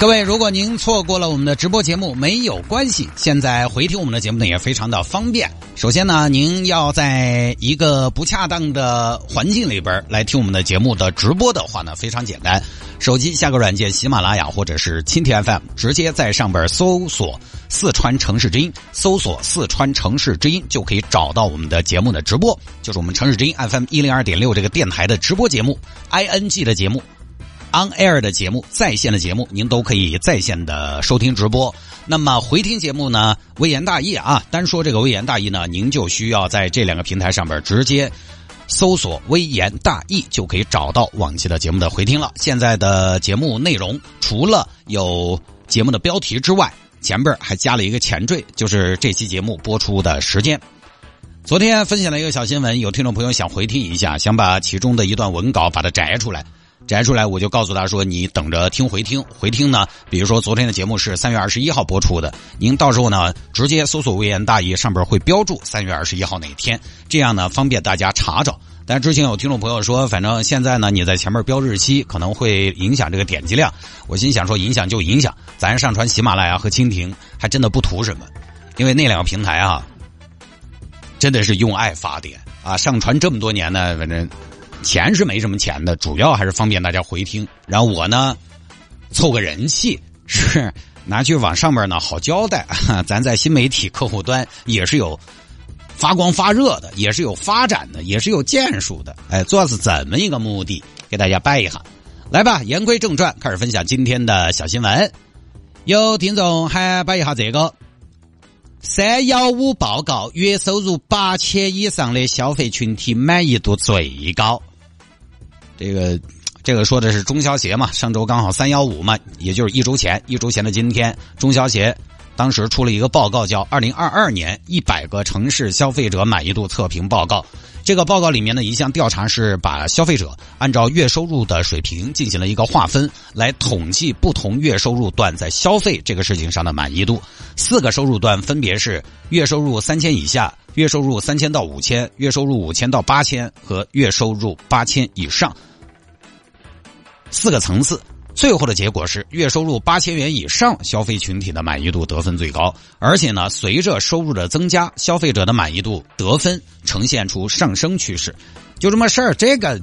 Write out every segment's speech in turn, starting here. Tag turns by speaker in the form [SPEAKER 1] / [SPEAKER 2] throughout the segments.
[SPEAKER 1] 各位，如果您错过了我们的直播节目，没有关系，现在回听我们的节目呢也非常的方便。首先呢，您要在一个不恰当的环境里边来听我们的节目的直播的话呢，非常简单，手机下个软件喜马拉雅或者是蜻蜓 FM，直接在上边搜索“四川城市之音”，搜索“四川城市之音”就可以找到我们的节目的直播，就是我们城市之音 FM 一零二点六这个电台的直播节目，ING 的节目。On Air 的节目，在线的节目，您都可以在线的收听直播。那么回听节目呢，微言大义啊，单说这个微言大义呢，您就需要在这两个平台上边直接搜索“微言大义”，就可以找到往期的节目的回听了。现在的节目内容除了有节目的标题之外，前边还加了一个前缀，就是这期节目播出的时间。昨天分享了一个小新闻，有听众朋友想回听一下，想把其中的一段文稿把它摘出来。摘出来，我就告诉他说：“你等着听回听，回听呢。比如说昨天的节目是三月二十一号播出的，您到时候呢直接搜索‘微言大义’，上边会标注三月二十一号哪天，这样呢方便大家查找。但之前有听众朋友说，反正现在呢你在前面标日期，可能会影响这个点击量。我心想说，影响就影响，咱上传喜马拉雅和蜻蜓还真的不图什么，因为那两个平台啊，真的是用爱发电啊，上传这么多年呢，反正。”钱是没什么钱的，主要还是方便大家回听。然后我呢，凑个人气，是拿去往上面呢好交代。咱在新媒体客户端也是有发光发热的，也是有发展的，也是有建树的。哎，做是怎么一个目的？给大家掰一下。来吧，言归正传，开始分享今天的小新闻。有听众还摆一下这个三幺五报告，月收入八千以上的消费群体满意度最高。这个，这个说的是中消协嘛？上周刚好三幺五嘛，也就是一周前，一周前的今天，中消协当时出了一个报告，叫《二零二二年一百个城市消费者满意度测评报告》。这个报告里面的一项调查是把消费者按照月收入的水平进行了一个划分，来统计不同月收入段在消费这个事情上的满意度。四个收入段分别是月收入三千以下。月收入三千到五千，月收入五千到八千和月收入八千以上四个层次，最后的结果是月收入八千元以上消费群体的满意度得分最高，而且呢，随着收入的增加，消费者的满意度得分呈现出上升趋势。就这么事儿，这个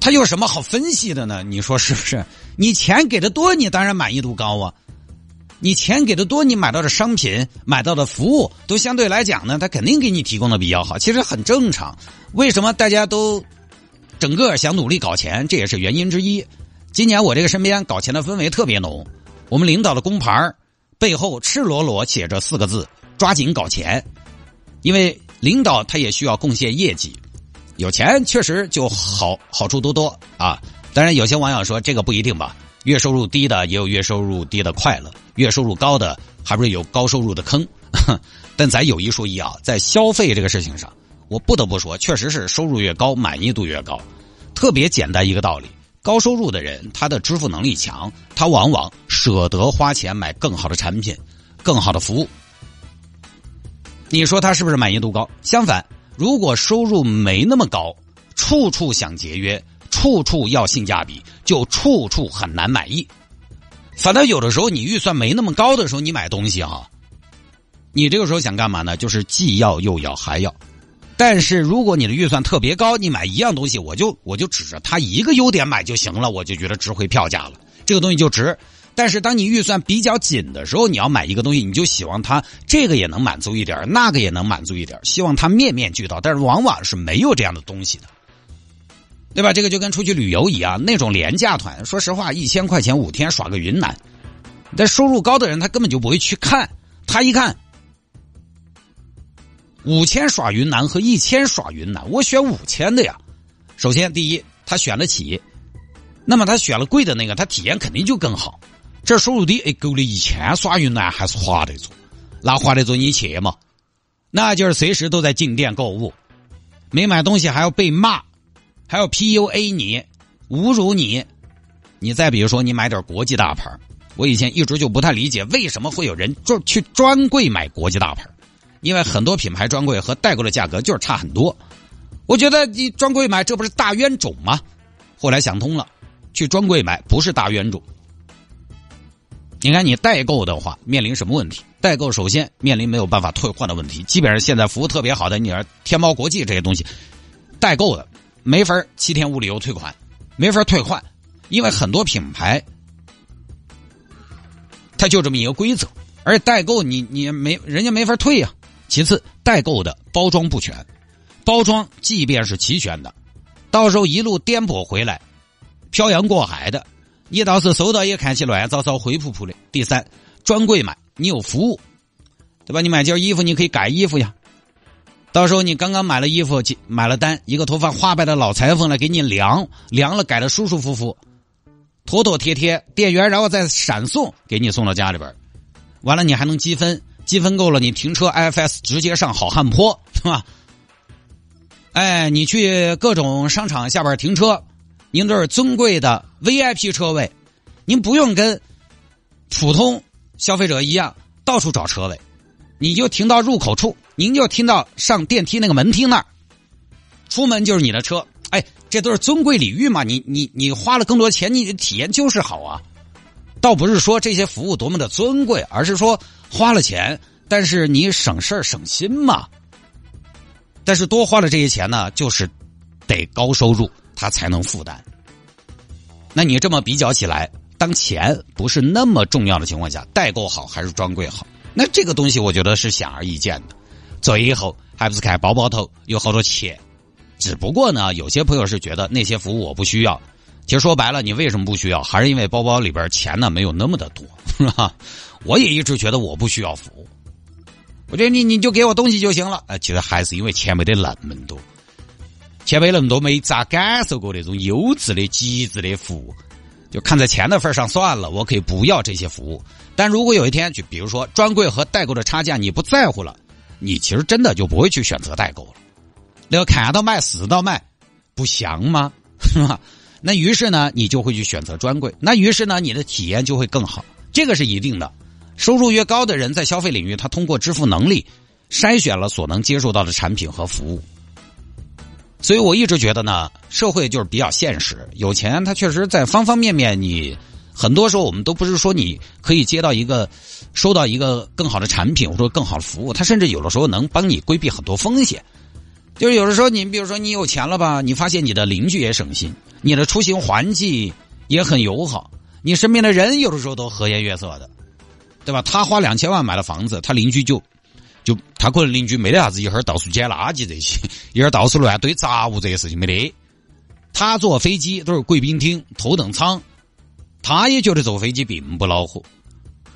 [SPEAKER 1] 他有什么好分析的呢？你说是不是？你钱给的多，你当然满意度高啊。你钱给的多，你买到的商品、买到的服务都相对来讲呢，他肯定给你提供的比较好，其实很正常。为什么大家都整个想努力搞钱，这也是原因之一。今年我这个身边搞钱的氛围特别浓，我们领导的工牌背后赤裸裸写着四个字：抓紧搞钱。因为领导他也需要贡献业绩，有钱确实就好好处多多啊。当然，有些网友说这个不一定吧。月收入低的也有月收入低的快乐，月收入高的还不是有高收入的坑。但咱有一说一啊，在消费这个事情上，我不得不说，确实是收入越高，满意度越高。特别简单一个道理：高收入的人，他的支付能力强，他往往舍得花钱买更好的产品、更好的服务。你说他是不是满意度高？相反，如果收入没那么高，处处想节约。处处要性价比，就处处很难满意。反正有的时候你预算没那么高的时候，你买东西哈，你这个时候想干嘛呢？就是既要又要还要。但是如果你的预算特别高，你买一样东西，我就我就指着它一个优点买就行了，我就觉得值回票价了，这个东西就值。但是当你预算比较紧的时候，你要买一个东西，你就希望它这个也能满足一点，那个也能满足一点，希望它面面俱到。但是往往是没有这样的东西的。对吧？这个就跟出去旅游一样，那种廉价团，说实话，一千块钱五天耍个云南，但收入高的人他根本就不会去看。他一看，五千耍云南和一千耍云南，我选五千的呀。首先，第一，他选得起，那么他选了贵的那个，他体验肯定就更好。这收入低，哎，够了一千耍云南还是划得着，那划得着你去嘛？那就是随时都在进店购物，没买东西还要被骂，还要 PUA 你，侮辱你。你再比如说，你买点国际大牌，我以前一直就不太理解，为什么会有人就去专柜买国际大牌？因为很多品牌专柜和代购的价格就是差很多。我觉得你专柜买，这不是大冤种吗？后来想通了，去专柜买不是大冤种。你看，你代购的话面临什么问题？代购首先面临没有办法退换的问题，基本上现在服务特别好的，你说天猫国际这些东西，代购的没法七天无理由退款，没法退换，因为很多品牌它就这么一个规则，而且代购你你没人家没法退呀。其次，代购的包装不全，包装即便是齐全的，到时候一路颠簸回来，漂洋过海的。你倒是收到也看起乱糟糟、灰扑扑的。第三，专柜买你有服务，对吧？你买件衣服你可以改衣服呀。到时候你刚刚买了衣服，买了单，一个头发花白的老裁缝来给你量，量了改的舒舒服服、妥妥帖帖，店员然后再闪送给你送到家里边完了你还能积分，积分够了你停车 IFS 直接上好汉坡，是吧？哎，你去各种商场下边停车。您都是尊贵的 VIP 车位，您不用跟普通消费者一样到处找车位，你就停到入口处，您就停到上电梯那个门厅那儿，出门就是你的车。哎，这都是尊贵礼遇嘛！你你你花了更多钱，你的体验就是好啊。倒不是说这些服务多么的尊贵，而是说花了钱，但是你省事儿省心嘛。但是多花了这些钱呢，就是得高收入。他才能负担。那你这么比较起来，当钱不是那么重要的情况下，代购好还是专柜好？那这个东西我觉得是显而易见的。最后还不是看包包头有好多钱。只不过呢，有些朋友是觉得那些服务我不需要。其实说白了，你为什么不需要？还是因为包包里边钱呢没有那么的多，是吧？我也一直觉得我不需要服务。我觉得你你就给我东西就行了。哎，其实还是因为钱没得那么多。钱没那么多没咋感受过那种优质的极致的服务，就看在钱的份上算了，我可以不要这些服务。但如果有一天，就比如说专柜和代购的差价你不在乎了，你其实真的就不会去选择代购了。那个看到卖死到卖，不香吗？是吧？那于是呢，你就会去选择专柜。那于是呢，你的体验就会更好，这个是一定的。收入越高的人，在消费领域，他通过支付能力筛选了所能接受到的产品和服务。所以我一直觉得呢，社会就是比较现实。有钱，他确实在方方面面，你很多时候我们都不是说你可以接到一个、收到一个更好的产品或者更好的服务，他甚至有的时候能帮你规避很多风险。就是有的时候，你比如说你有钱了吧，你发现你的邻居也省心，你的出行环境也很友好，你身边的人有的时候都和颜悦色的，对吧？他花两千万买了房子，他邻居就。就他可能邻居没得啥子，一会儿到处捡垃圾这些，一会儿到处乱堆杂物这些事情没得。他坐飞机都是贵宾厅、头等舱，他也觉得坐飞机并不恼火。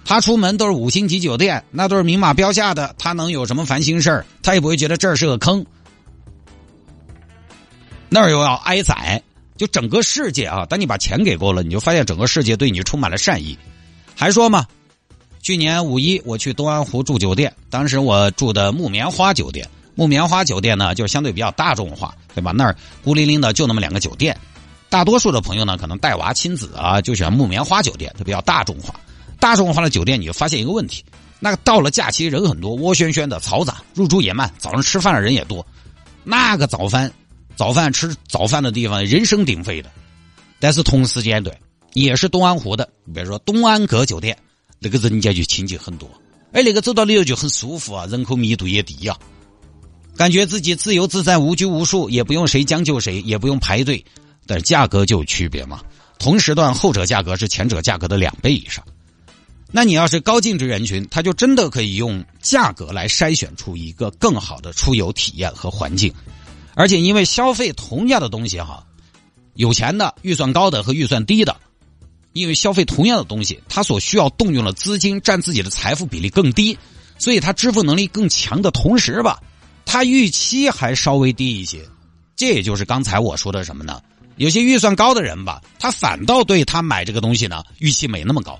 [SPEAKER 1] 他出门都是五星级酒店，那都是明码标价的，他能有什么烦心事儿？他也不会觉得这儿是个坑，那儿又要挨宰。就整个世界啊，当你把钱给够了，你就发现整个世界对你充满了善意。还说嘛？去年五一，我去东安湖住酒店，当时我住的木棉花酒店。木棉花酒店呢，就相对比较大众化，对吧？那儿孤零零的就那么两个酒店，大多数的朋友呢，可能带娃亲子啊，就选木棉花酒店，它比较大众化。大众化的酒店，你就发现一个问题：那个到了假期人很多，窝喧喧的，嘈杂，入住也慢，早上吃饭的人也多。那个早饭，早饭吃早饭的地方人声鼎沸的。但是同时间段，也是东安湖的，比如说东安阁酒店。那个人家就清静很多，哎，那个走到里头就很舒服啊，人口密度也低呀，感觉自己自由自在、无拘无束，也不用谁将就谁，也不用排队，但是价格就有区别嘛。同时段后者价格是前者价格的两倍以上。那你要是高净值人群，他就真的可以用价格来筛选出一个更好的出游体验和环境，而且因为消费同样的东西哈，有钱的、预算高的和预算低的。因为消费同样的东西，他所需要动用的资金占自己的财富比例更低，所以他支付能力更强的同时吧，他预期还稍微低一些。这也就是刚才我说的什么呢？有些预算高的人吧，他反倒对他买这个东西呢预期没那么高；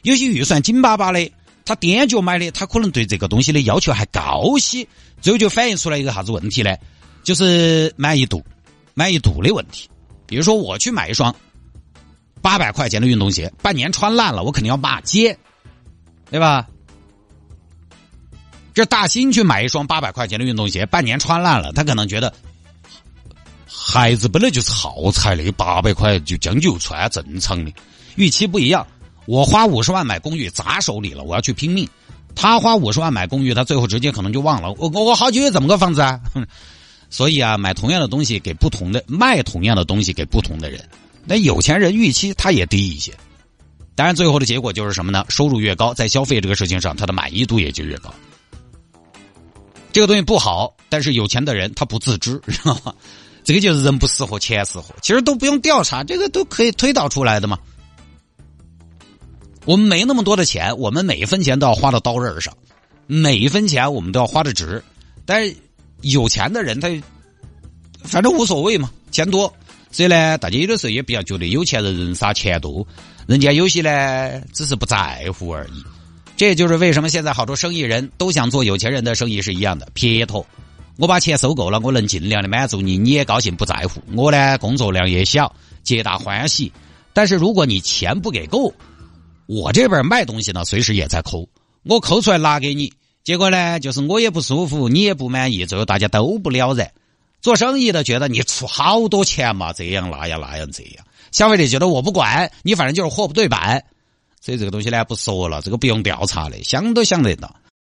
[SPEAKER 1] 有些预算紧巴巴的，他踮脚买的，他可能对这个东西的要求还高些，最后就反映出来一个啥子问题呢？就是满意度，满意度的问题。比如说我去买一双八百块钱的运动鞋，半年穿烂了，我肯定要骂街，对吧？这大新去买一双八百块钱的运动鞋，半年穿烂了，他可能觉得孩子本来就是耗材，的八百块就将就穿，正常的。预期不一样，我花五十万买公寓砸手里了，我要去拼命。他花五十万买公寓，他最后直接可能就忘了。我我我好几月怎么个房子啊？哼所以啊，买同样的东西给不同的，卖同样的东西给不同的人。那有钱人预期他也低一些，当然最后的结果就是什么呢？收入越高，在消费这个事情上，他的满意度也就越高。这个东西不好，但是有钱的人他不自知，知道吗？这个就是人不识货，钱识货。其实都不用调查，这个都可以推导出来的嘛。我们没那么多的钱，我们每一分钱都要花到刀刃上，每一分钱我们都要花的值。但是有钱的人他反正无所谓嘛，钱多，所以呢，大家有的时候也比较觉得有钱人人傻钱多，人家有些呢只是不在乎而已。这就是为什么现在好多生意人都想做有钱人的生意是一样的，撇脱。我把钱收够了，我能尽量的满足你，你也高兴不在乎。我呢，工作量也小，皆大欢喜。但是如果你钱不给够，我这边卖东西呢，随时也在抠，我抠出来拿给你，结果呢，就是我也不舒服，你也不满意，最后大家都不了然。做生意的觉得你出好多钱嘛，这样那样那样这样，消费者觉得我不管你，反正就是货不对版。所以这个东西呢，不说了，这个不用调查的，想都想得到。